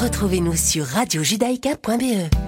Retrouvez-nous sur radiojudaïka.be.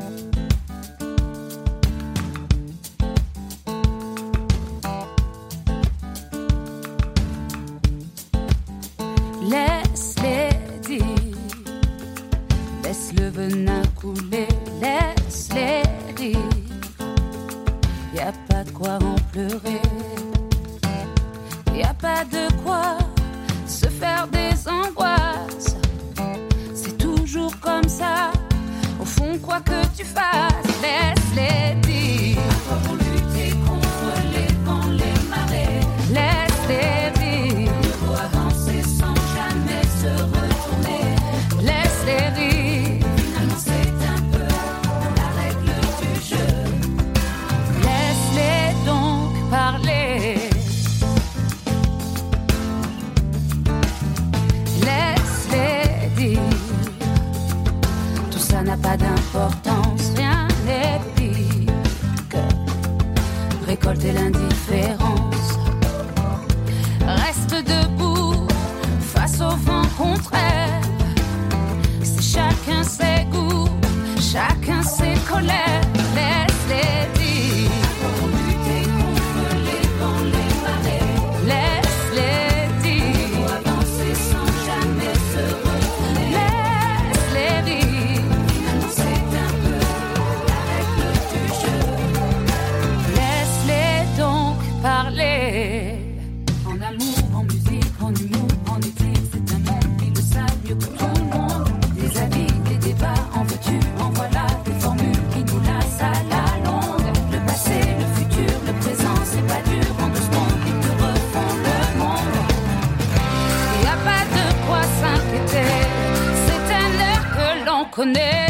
l'on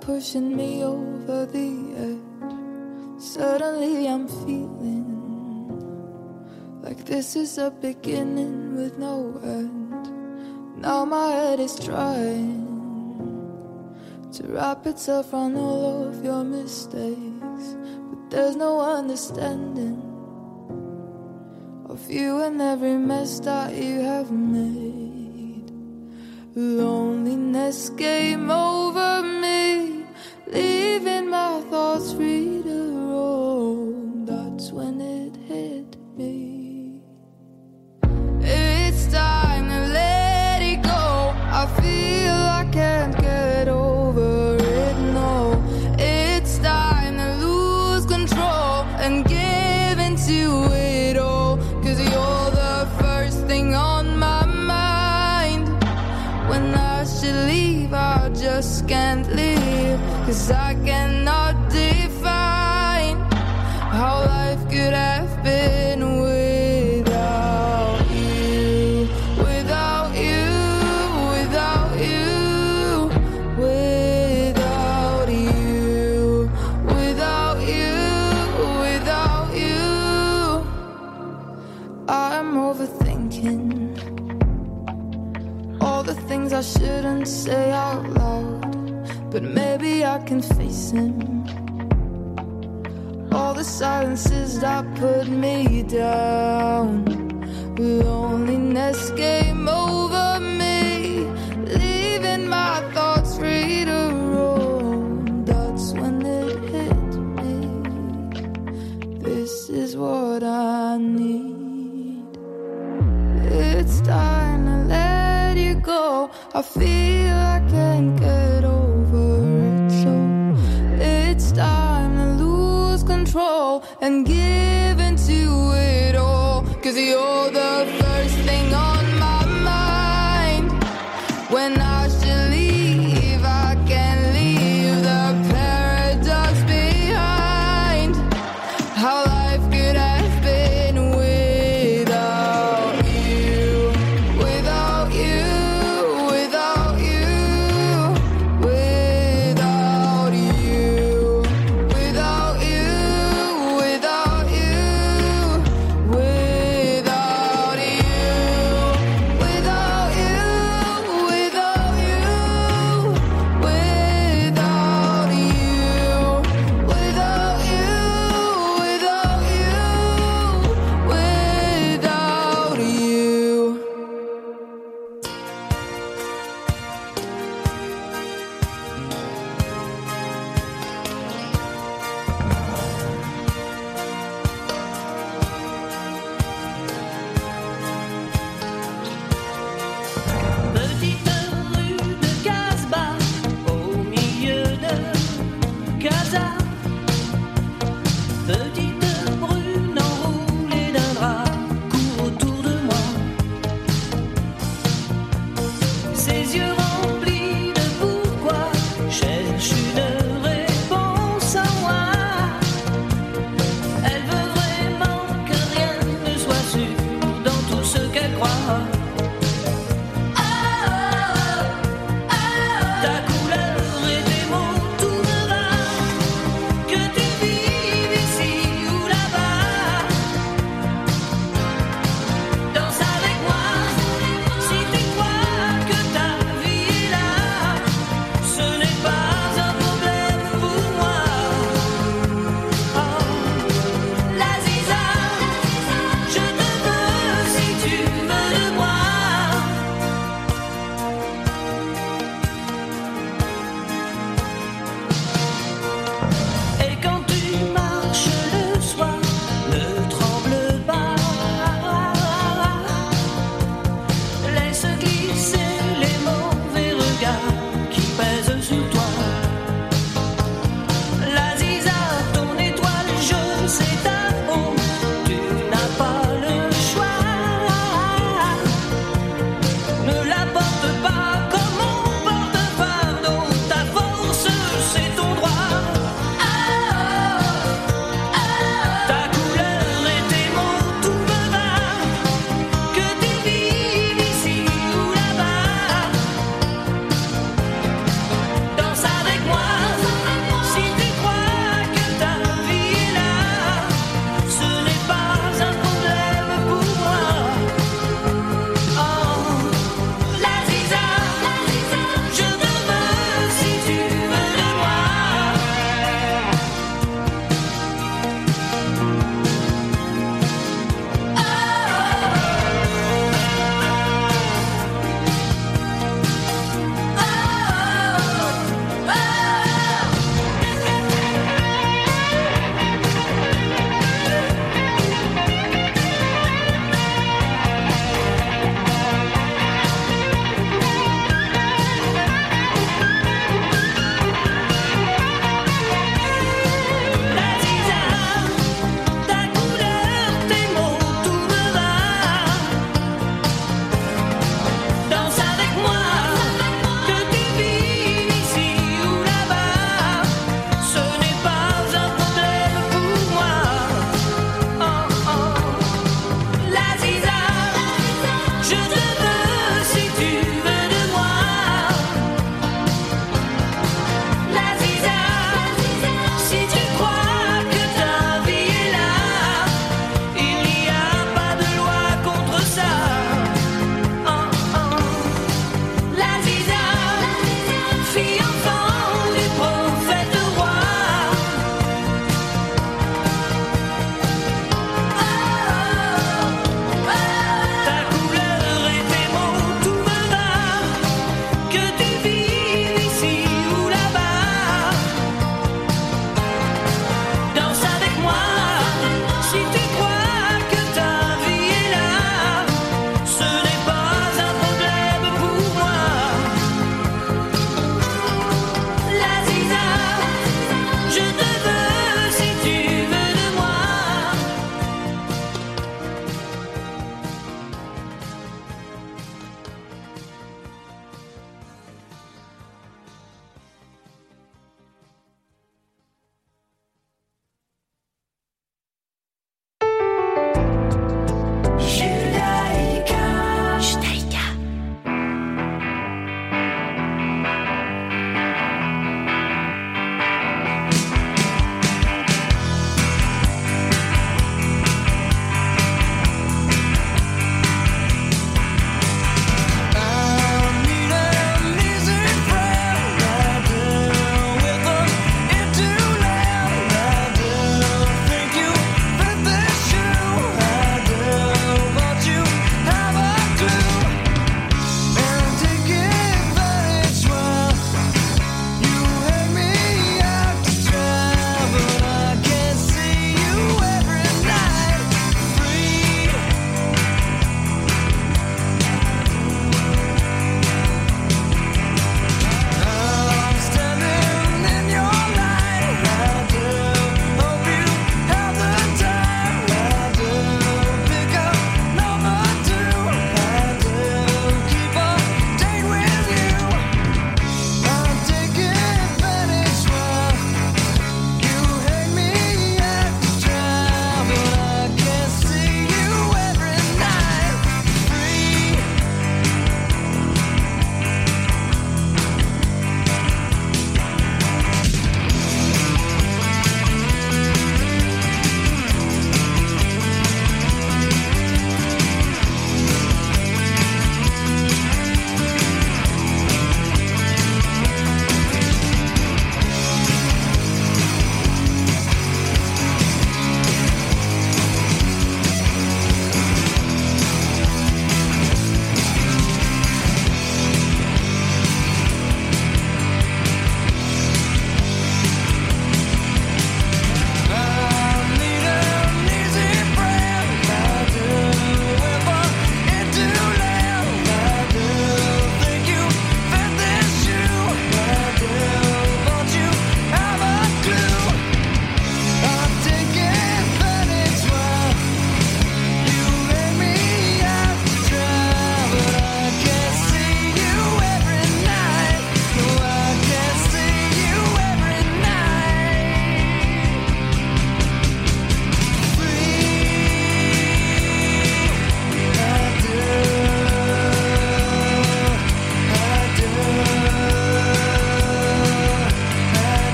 pushing me over the edge. Suddenly I'm feeling like this is a beginning with no end. Now my head is trying to wrap itself around all of your mistakes, but there's no understanding of you and every mess that you have made. Loneliness came over me, leaving my thoughts free to roam. That's when it hit me. It's time to let it go. I feel I can't Cause I cannot define how life could have been without you. Without you, without you, without you, without you, without you. I'm overthinking all the things I shouldn't say out I can face him. All the silences that put me down, loneliness came over me, leaving my thoughts free to roam. That's when it hit me. This is what I need. It's time to let you go. I feel and give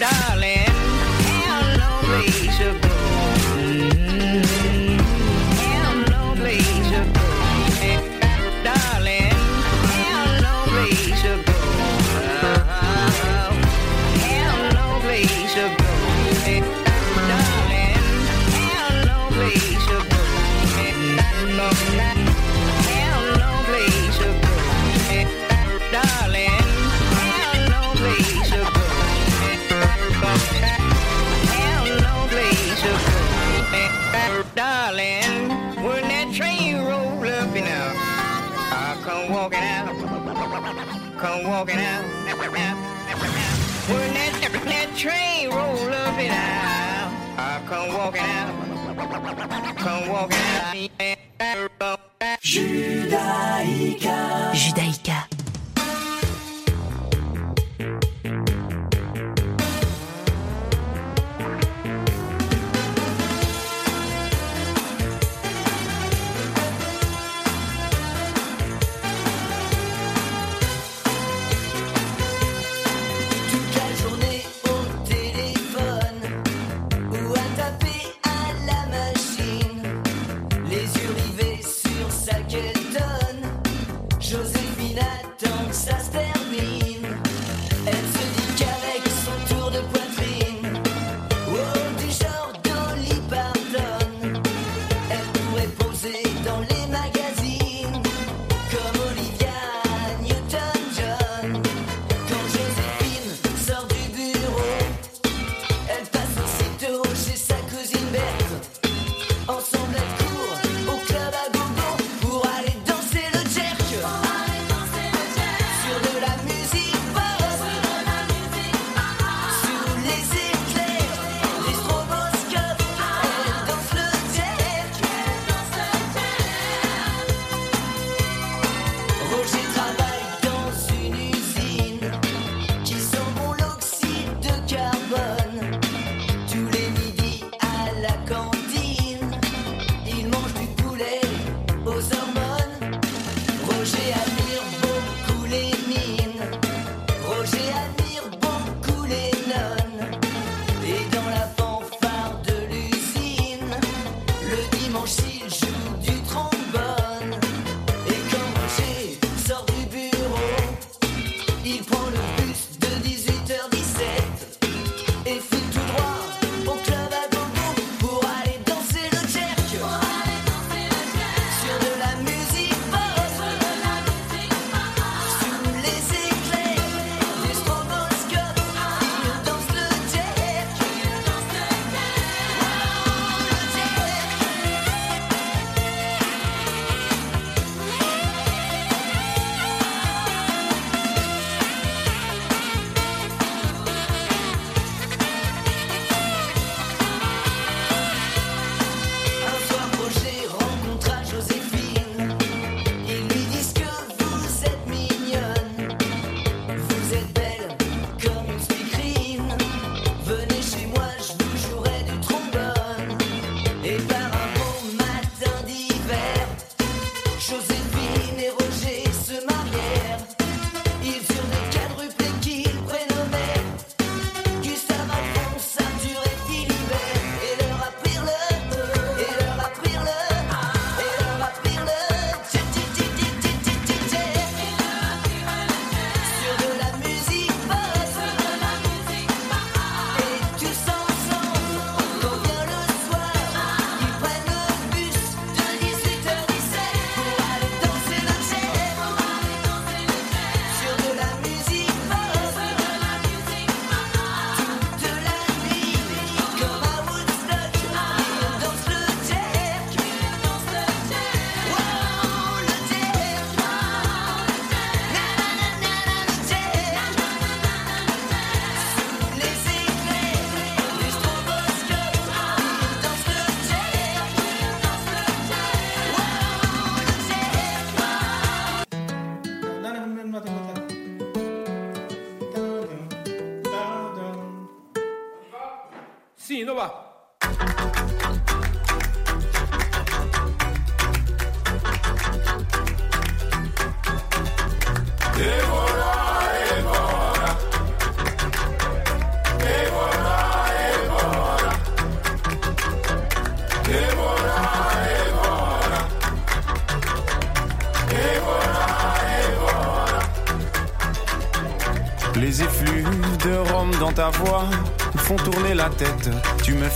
Darling. come walking out. When that, that train roll up and out, I come walking out. Come walking out. Judaïka. Judaïka.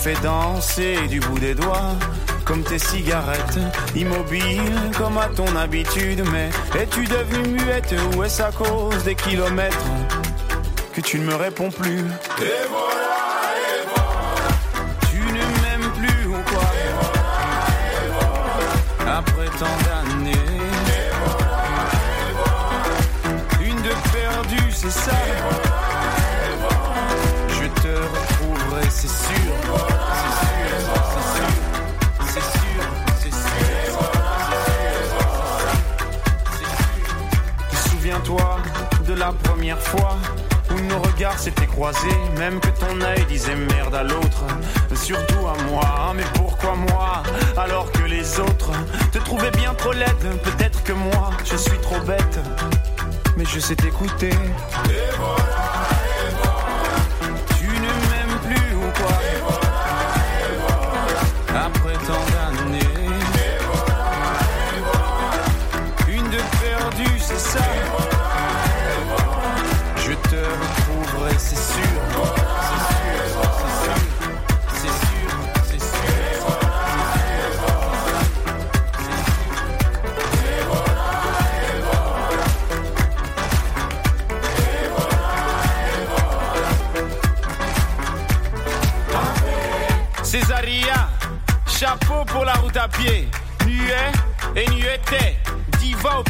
Fais danser du bout des doigts, comme tes cigarettes. Immobile comme à ton habitude, mais es-tu devenue muette ou est-ce à cause des kilomètres que tu ne me réponds plus? Et voilà, et voilà. Tu ne m'aimes plus ou quoi? Après tant d'années. Une de perdue, c'est ça. Je te retrouverai. C'est sûr, la première fois où nos regards s'étaient croisés, même que ton œil disait merde à l'autre, surtout à moi. Mais pourquoi moi alors que les autres te trouvaient bien trop laide? Peut-être que moi je suis trop bête, mais je sais t'écouter.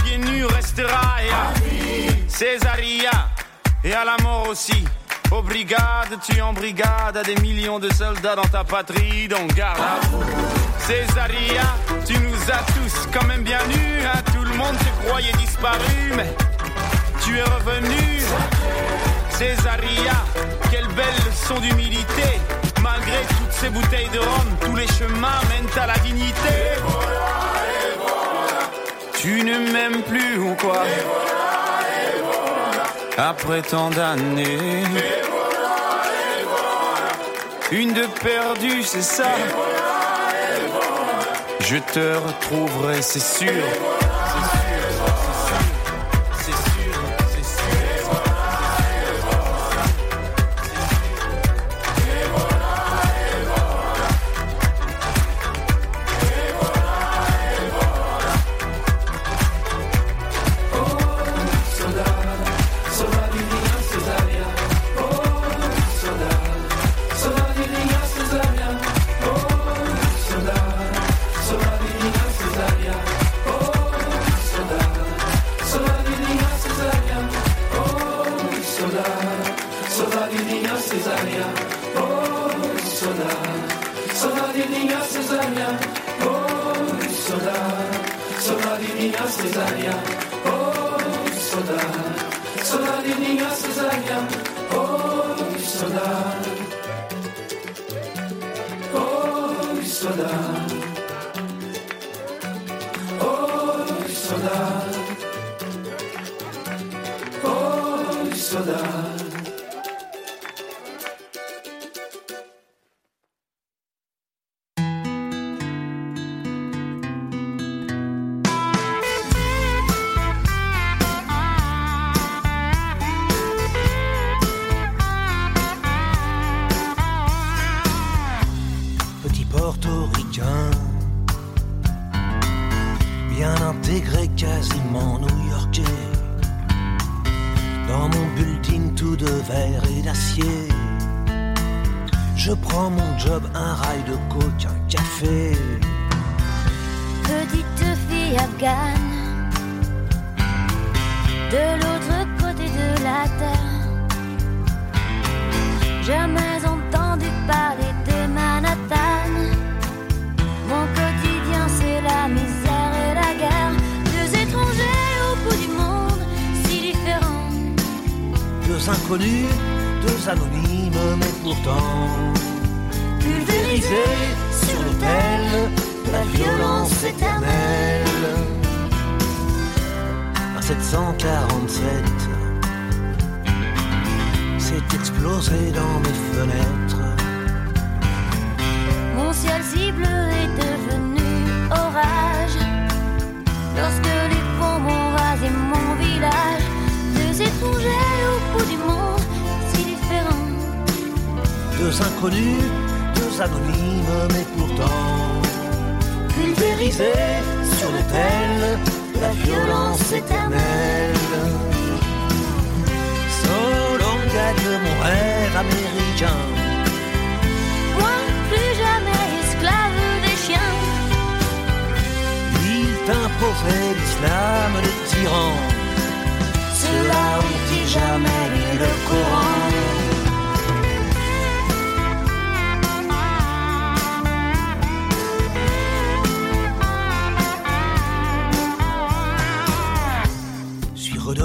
Pieds nus restera. Et à Césaria, et à la mort aussi. Aux brigades, tu en brigade, à des millions de soldats dans ta patrie, donc garde à vous. Césaria, tu nous as tous quand même bien nus, hein. tout le monde te croyait disparu, mais tu es revenu. Césaria, quelle belle leçon d'humilité. Malgré toutes ces bouteilles de rhum, tous les chemins mènent à la dignité. Tu ne m'aimes plus ou quoi Après tant d'années. Une de perdue, c'est ça. Je te retrouverai, c'est sûr. Je prends mon job, un rail de coke, un café. Petite fille afghane, de l'autre côté de la terre. Jamais entendu parler de Manhattan. Mon quotidien, c'est la misère et la guerre. Deux étrangers au bout du monde, si différents. Deux inconnus, deux anonymes, mais pourtant pulvérisé sur l'autel de la violence éternelle. À 747, c'est explosé dans mes fenêtres. Mon ciel si bleu est devenu orage. Lorsque Deux inconnus, deux anonymes, mais pourtant pulvérisés sur l'autel de la violence éternelle. Solon gagne mon rêve américain. Moi, plus jamais esclave des chiens. Il t'imposait l'islam, le tyran. Ceux-là ont-ils jamais lu le Coran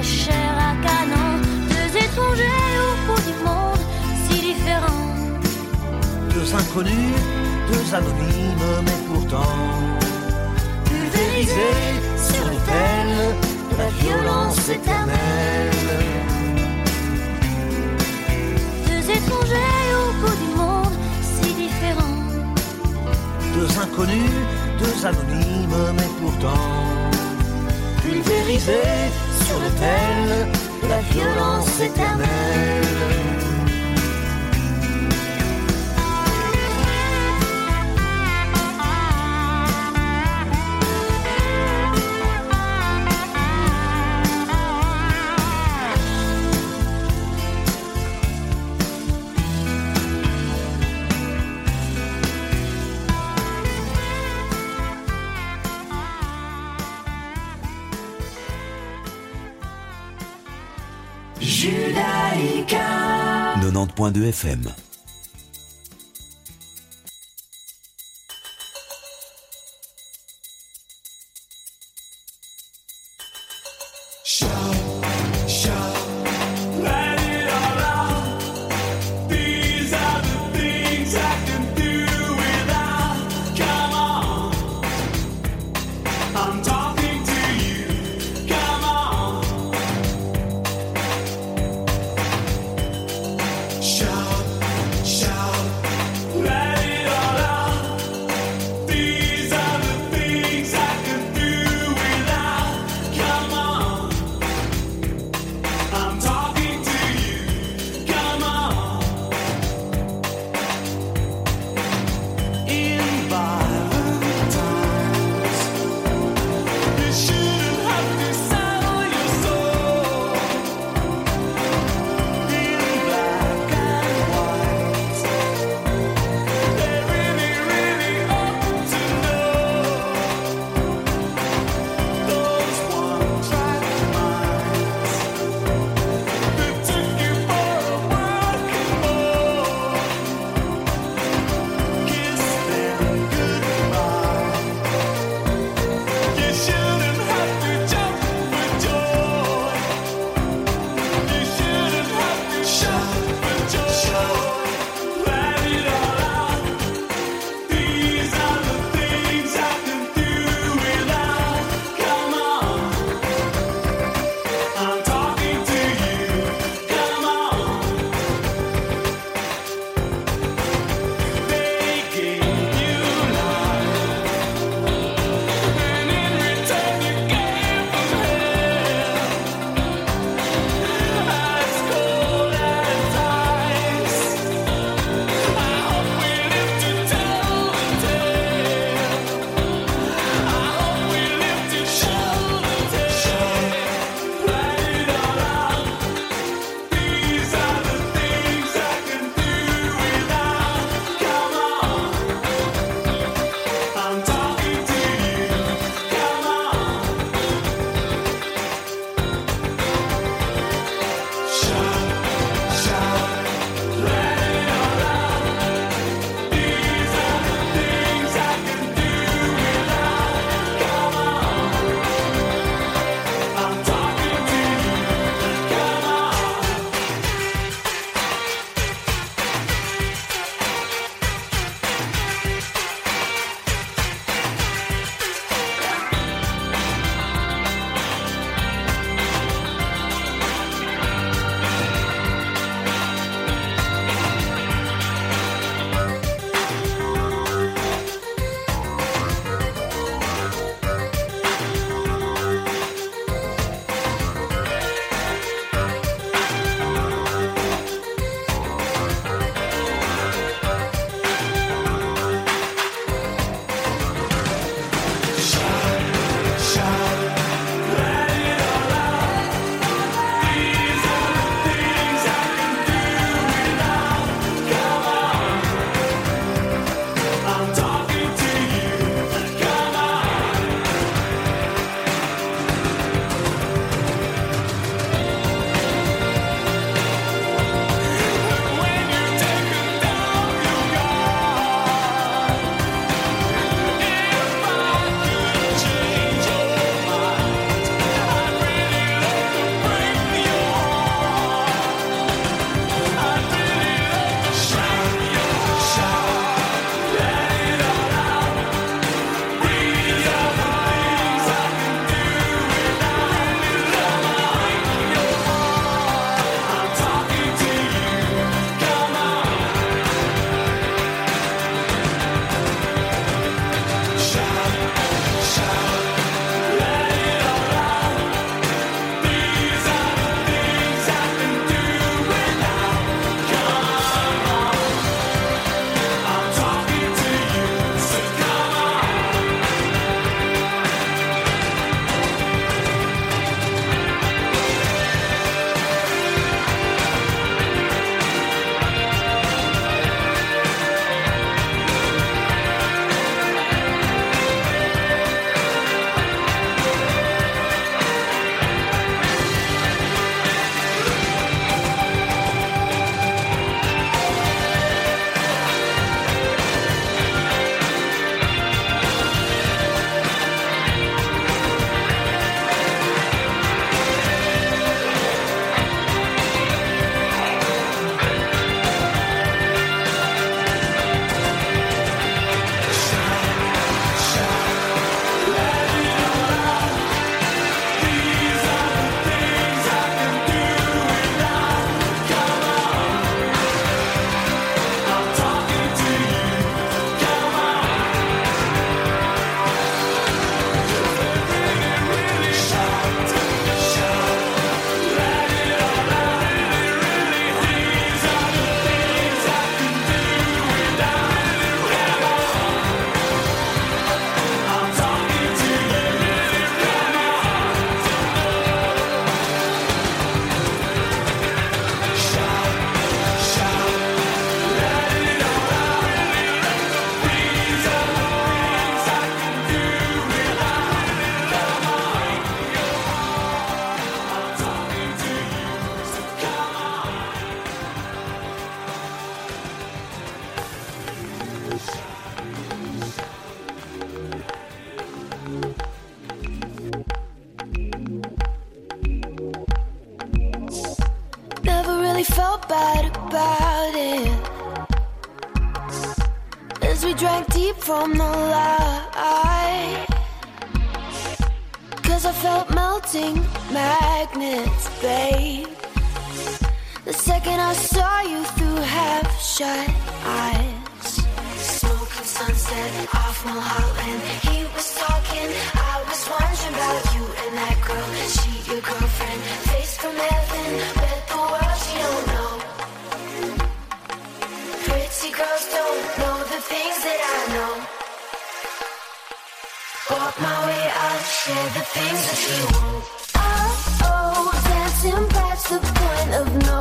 La chair à canon. Deux étrangers au bout du monde, si différents. Deux inconnus, deux anonymes, mais pourtant pulvérisés sur l'autel de la violence éternelle. Deux étrangers au bout du monde, si différents. Deux inconnus, deux anonymes, mais pourtant pulvérisés sur l'autel la violence éternelle. 107.2 FM. Shut eyes. Smoking sunset off Mulholland. He was talking, I was wondering about you and that girl. She your girlfriend, face from heaven, bet the world she don't know. Pretty girls don't know the things that I know. Walk my way, I'll share the things that you won't. Oh, oh, dancing past the point of no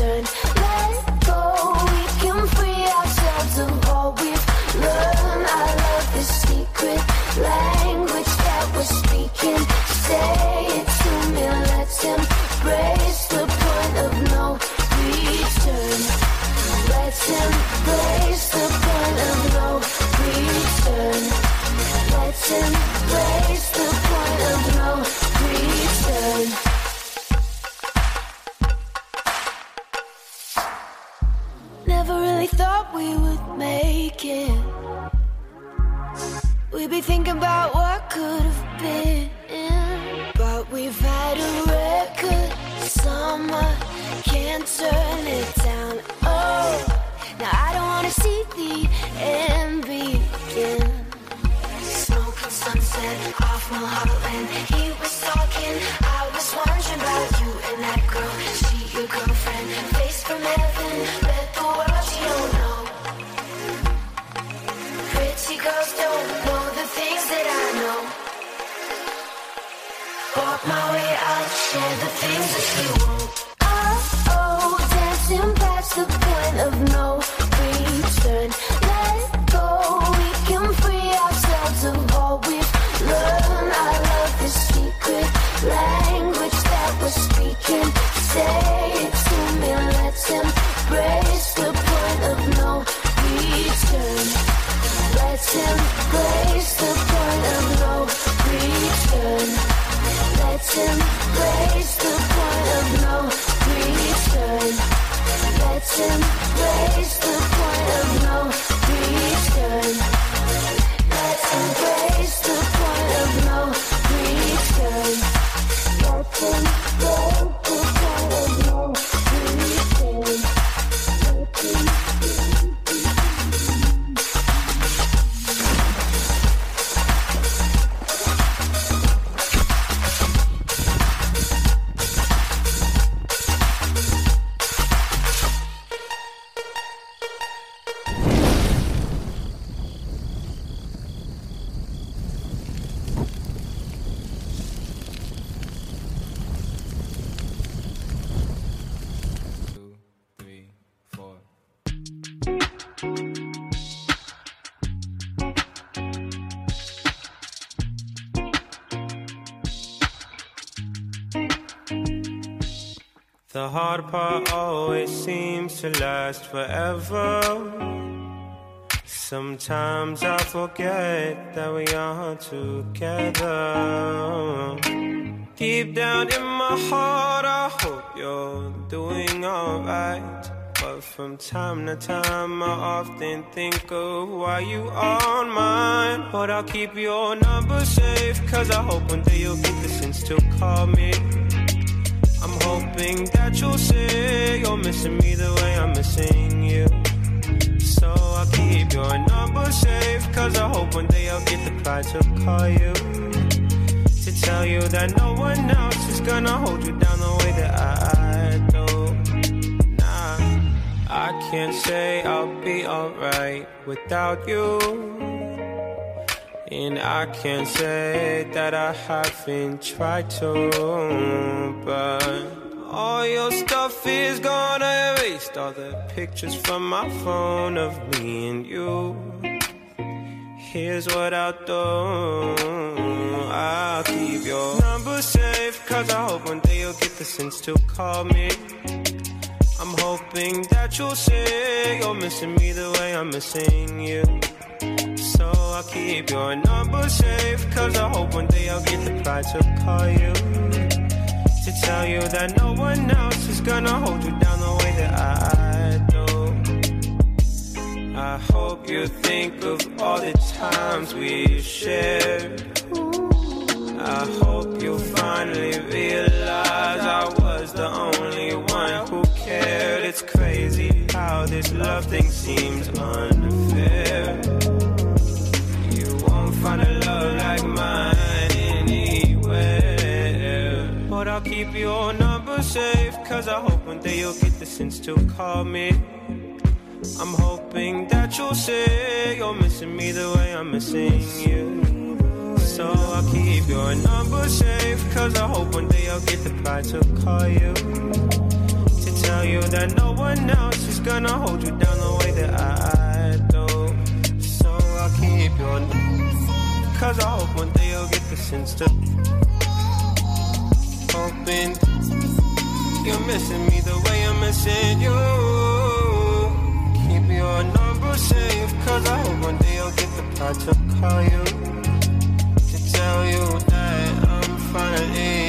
return. We would make it. We'd be thinking about what could have been. But we've had a record summer, can't turn it down. Oh, now I don't wanna see the end begin. Smoking sunset off Mulholland. He was talking, I was wondering about you and that girl. She your girlfriend, share the things that you won't. The hard part always seems to last forever. Sometimes I forget that we are together. Deep down in my heart, I hope you're doing alright. But from time to time, I often think of why you aren't mine. But I'll keep your number safe, cause I hope one day you'll get the sense to call me. Hoping that you'll say you're missing me the way I'm missing you. So I'll keep your number safe, cause I hope one day I'll get the pride to call you to tell you that no one else is gonna hold you down the way that I do. Nah, I can't say I'll be alright without you. And I can't say that I haven't tried to, but all your stuff is gone. I erased all the pictures from my phone of me and you. Here's what I'll do I'll keep your number safe, cause I hope one day you'll get the sense to call me. I'm hoping that you'll say you're missing me the way I'm missing you. So I'll keep your number safe, cause I hope one day I'll get the pride to call you to tell you that no one else is gonna hold you down the way that I do. I hope you think of all the times we shared. I hope you finally realize I was the only one who cared. It's crazy how this love thing seems unfair. safe. Cause I hope one day you'll get the sense to call me. I'm hoping that you'll say you're missing me the way I'm missing you. So I'll keep your number safe. Cause I hope one day I'll get the pride to call you. To tell you that no one else is gonna hold you down the way that I do. So I'll keep your number safe. Cause I hope one day you'll get the sense to. Hoping you're missing me the way I'm missing you. Keep your number safe, cause I hope one day I'll get the pot to call you. To tell you that I'm finally.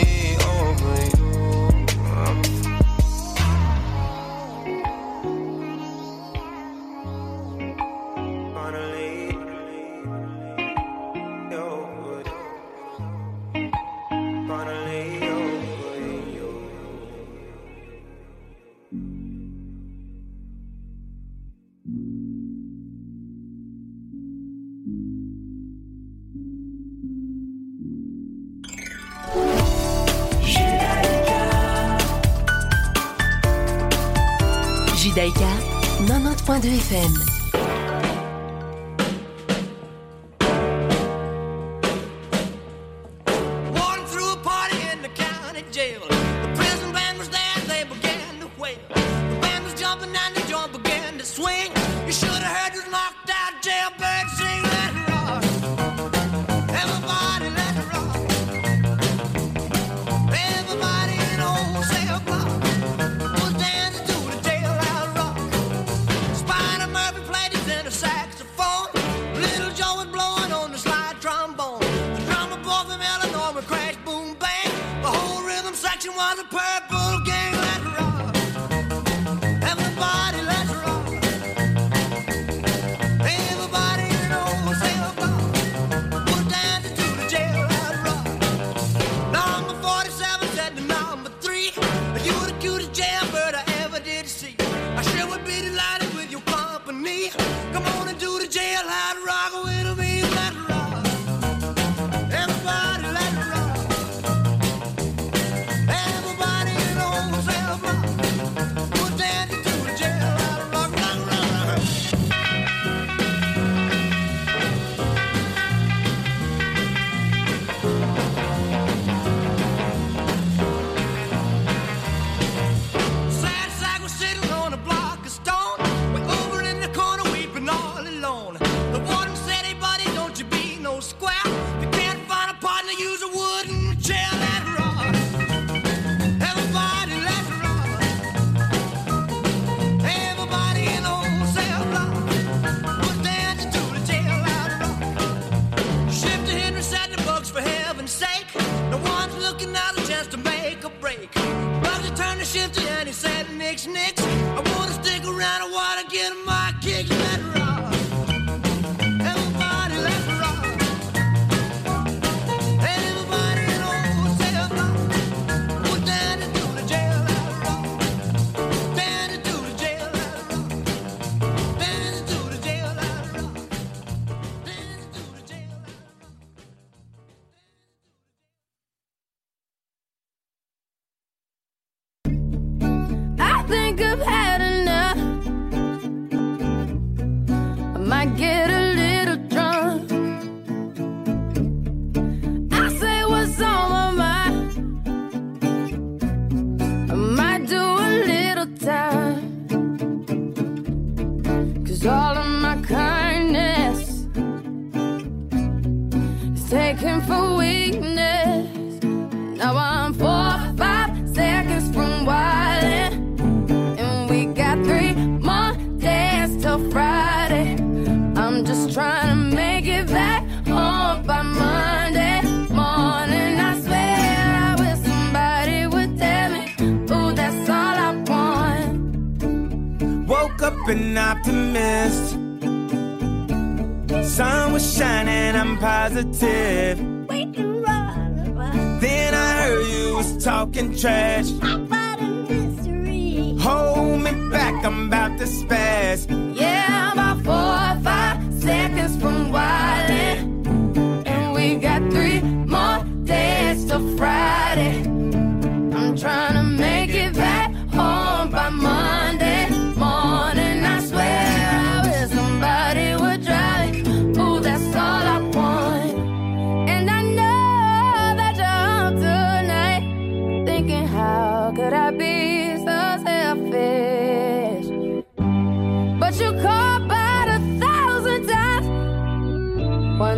102 FM.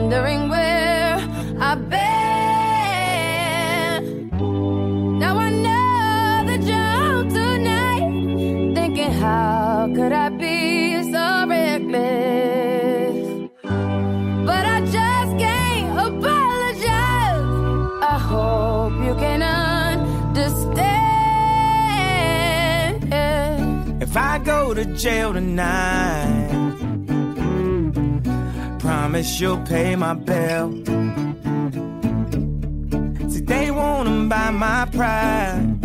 wondering where I've been. Now I know the joke tonight. Thinking, how could I be so reckless? But I just can't apologize. I hope you can understand. If I go to jail tonight promise you'll pay my bill. See, they wanna buy my pride,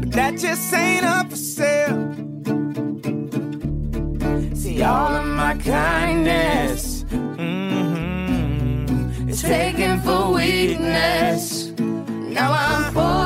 but that just ain't up for sale. See, all of my kindness mm-hmm, is taken for weakness. Now I'm full.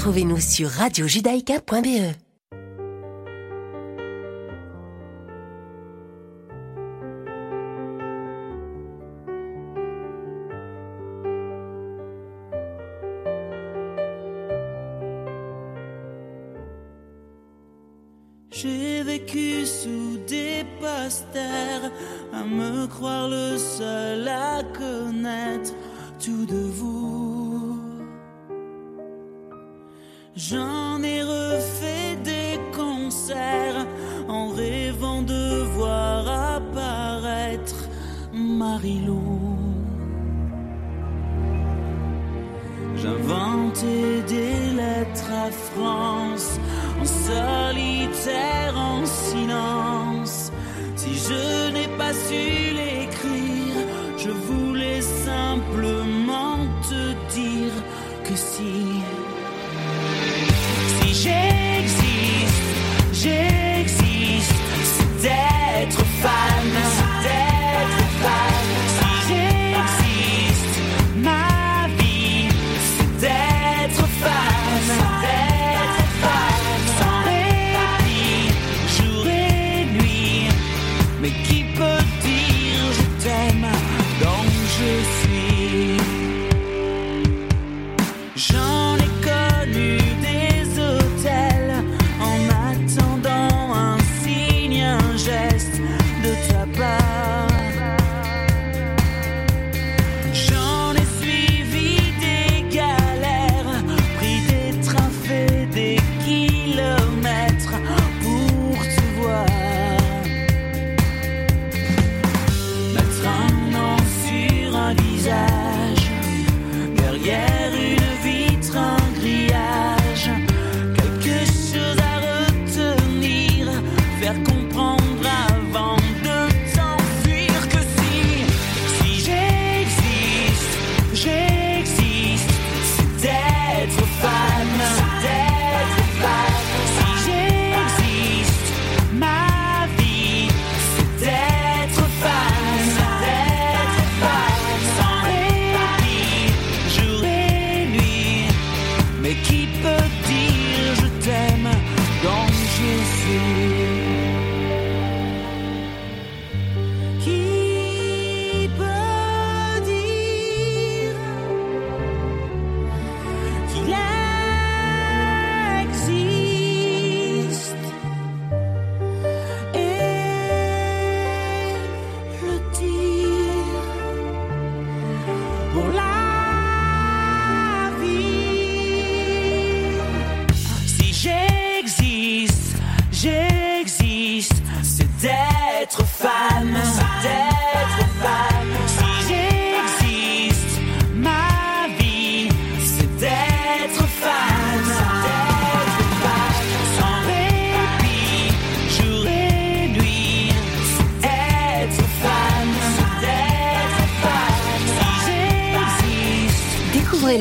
Retrouvez-nous sur radiojudaïka.be.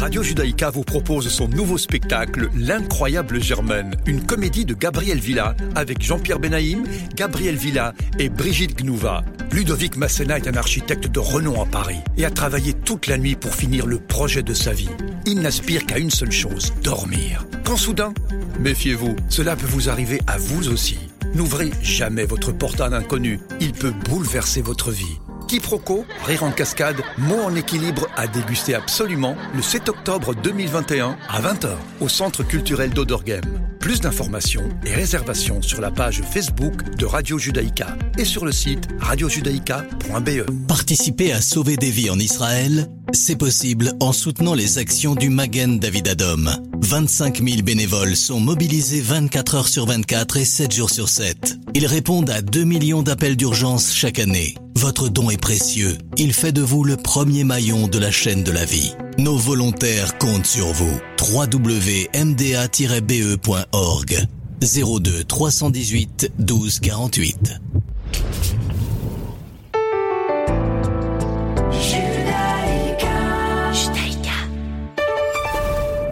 Radio Judaïka vous propose son nouveau spectacle L'incroyable Germaine, une comédie de Gabriel Villa avec Jean-Pierre Benaïm, Gabriel Villa et Brigitte Gnouva. Ludovic Masséna est un architecte de renom à Paris et a travaillé toute la nuit pour finir le projet de sa vie. Il n'aspire qu'à une seule chose, dormir. Quand soudain, méfiez-vous, cela peut vous arriver à vous aussi. N'ouvrez jamais votre porte à un inconnu, il peut bouleverser votre vie. Quiproquo, rire en cascade, mots en équilibre à déguster absolument le 7 octobre 2021 à 20h au Centre culturel d'Odorgem. Plus d'informations et réservations sur la page Facebook de Radio Judaïka et sur le site radiojudaïka.be. Participer à sauver des vies en Israël, c'est possible en soutenant les actions du Magen David Adom. 25 000 bénévoles sont mobilisés 24 heures sur 24 et 7 jours sur 7. Ils répondent à 2 millions d'appels d'urgence chaque année. Votre don est précieux. Il fait de vous le premier maillon de la chaîne de la vie. Nos volontaires comptent sur vous. www.mda-be.org 02 318 12 48